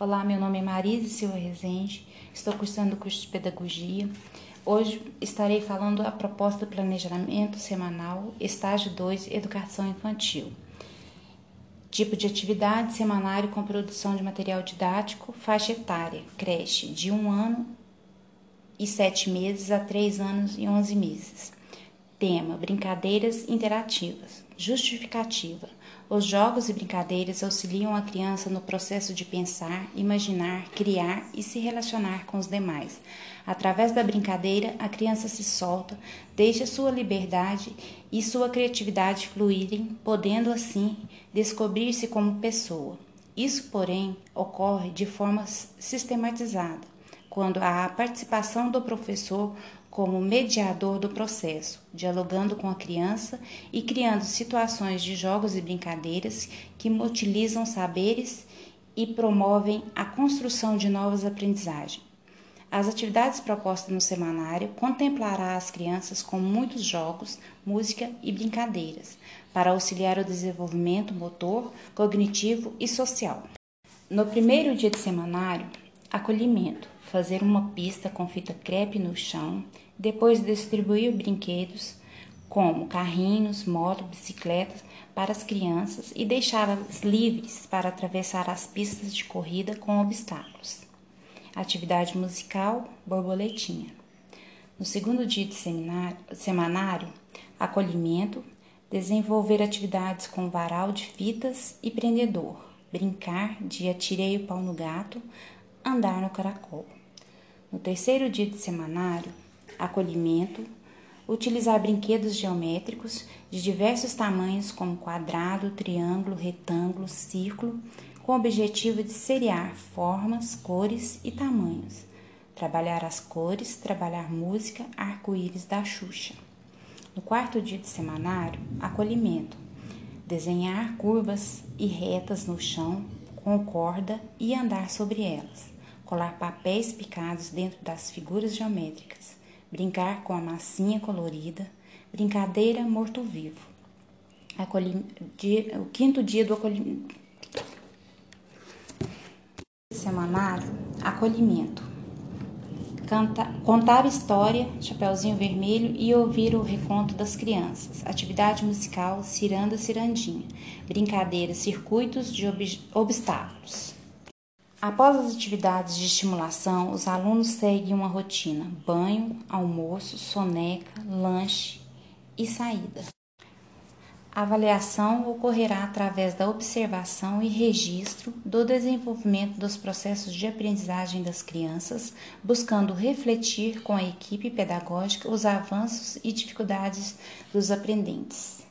Olá, meu nome é Marisa Silva Rezende, estou cursando o curso de Pedagogia. Hoje estarei falando a proposta do planejamento semanal, estágio 2, Educação Infantil. Tipo de atividade, semanário com produção de material didático, faixa etária, creche, de 1 um ano e 7 meses a 3 anos e 11 meses. Tema: Brincadeiras interativas. Justificativa. Os jogos e brincadeiras auxiliam a criança no processo de pensar, imaginar, criar e se relacionar com os demais. Através da brincadeira, a criança se solta, deixa sua liberdade e sua criatividade fluírem, podendo assim descobrir-se como pessoa. Isso, porém, ocorre de forma sistematizada, quando há a participação do professor como mediador do processo, dialogando com a criança e criando situações de jogos e brincadeiras que utilizam saberes e promovem a construção de novas aprendizagens. As atividades propostas no semanário contemplará as crianças com muitos jogos, música e brincadeiras, para auxiliar o desenvolvimento motor, cognitivo e social. No primeiro dia de semanário, acolhimento fazer uma pista com fita crepe no chão, depois distribuir brinquedos como carrinhos, motos, bicicletas para as crianças e deixá-las livres para atravessar as pistas de corrida com obstáculos. Atividade musical, borboletinha. No segundo dia de semanário, acolhimento, desenvolver atividades com varal de fitas e prendedor, brincar de atirei o pau no gato, andar no caracol. No terceiro dia de semanário, acolhimento, utilizar brinquedos geométricos de diversos tamanhos, como quadrado, triângulo, retângulo, círculo, com o objetivo de seriar formas, cores e tamanhos. Trabalhar as cores, trabalhar música, arco-íris da Xuxa. No quarto dia de semanário, acolhimento. Desenhar curvas e retas no chão com corda e andar sobre elas colar papéis picados dentro das figuras geométricas, brincar com a massinha colorida, brincadeira morto-vivo. O quinto dia do acolhimento. Semanário, acolhimento. Canta, contar história, Chapeuzinho Vermelho e ouvir o reconto das crianças. Atividade musical, ciranda, cirandinha. Brincadeira, circuitos de ob, obstáculos. Após as atividades de estimulação, os alunos seguem uma rotina: banho, almoço, soneca, lanche e saída. A avaliação ocorrerá através da observação e registro do desenvolvimento dos processos de aprendizagem das crianças, buscando refletir com a equipe pedagógica os avanços e dificuldades dos aprendentes.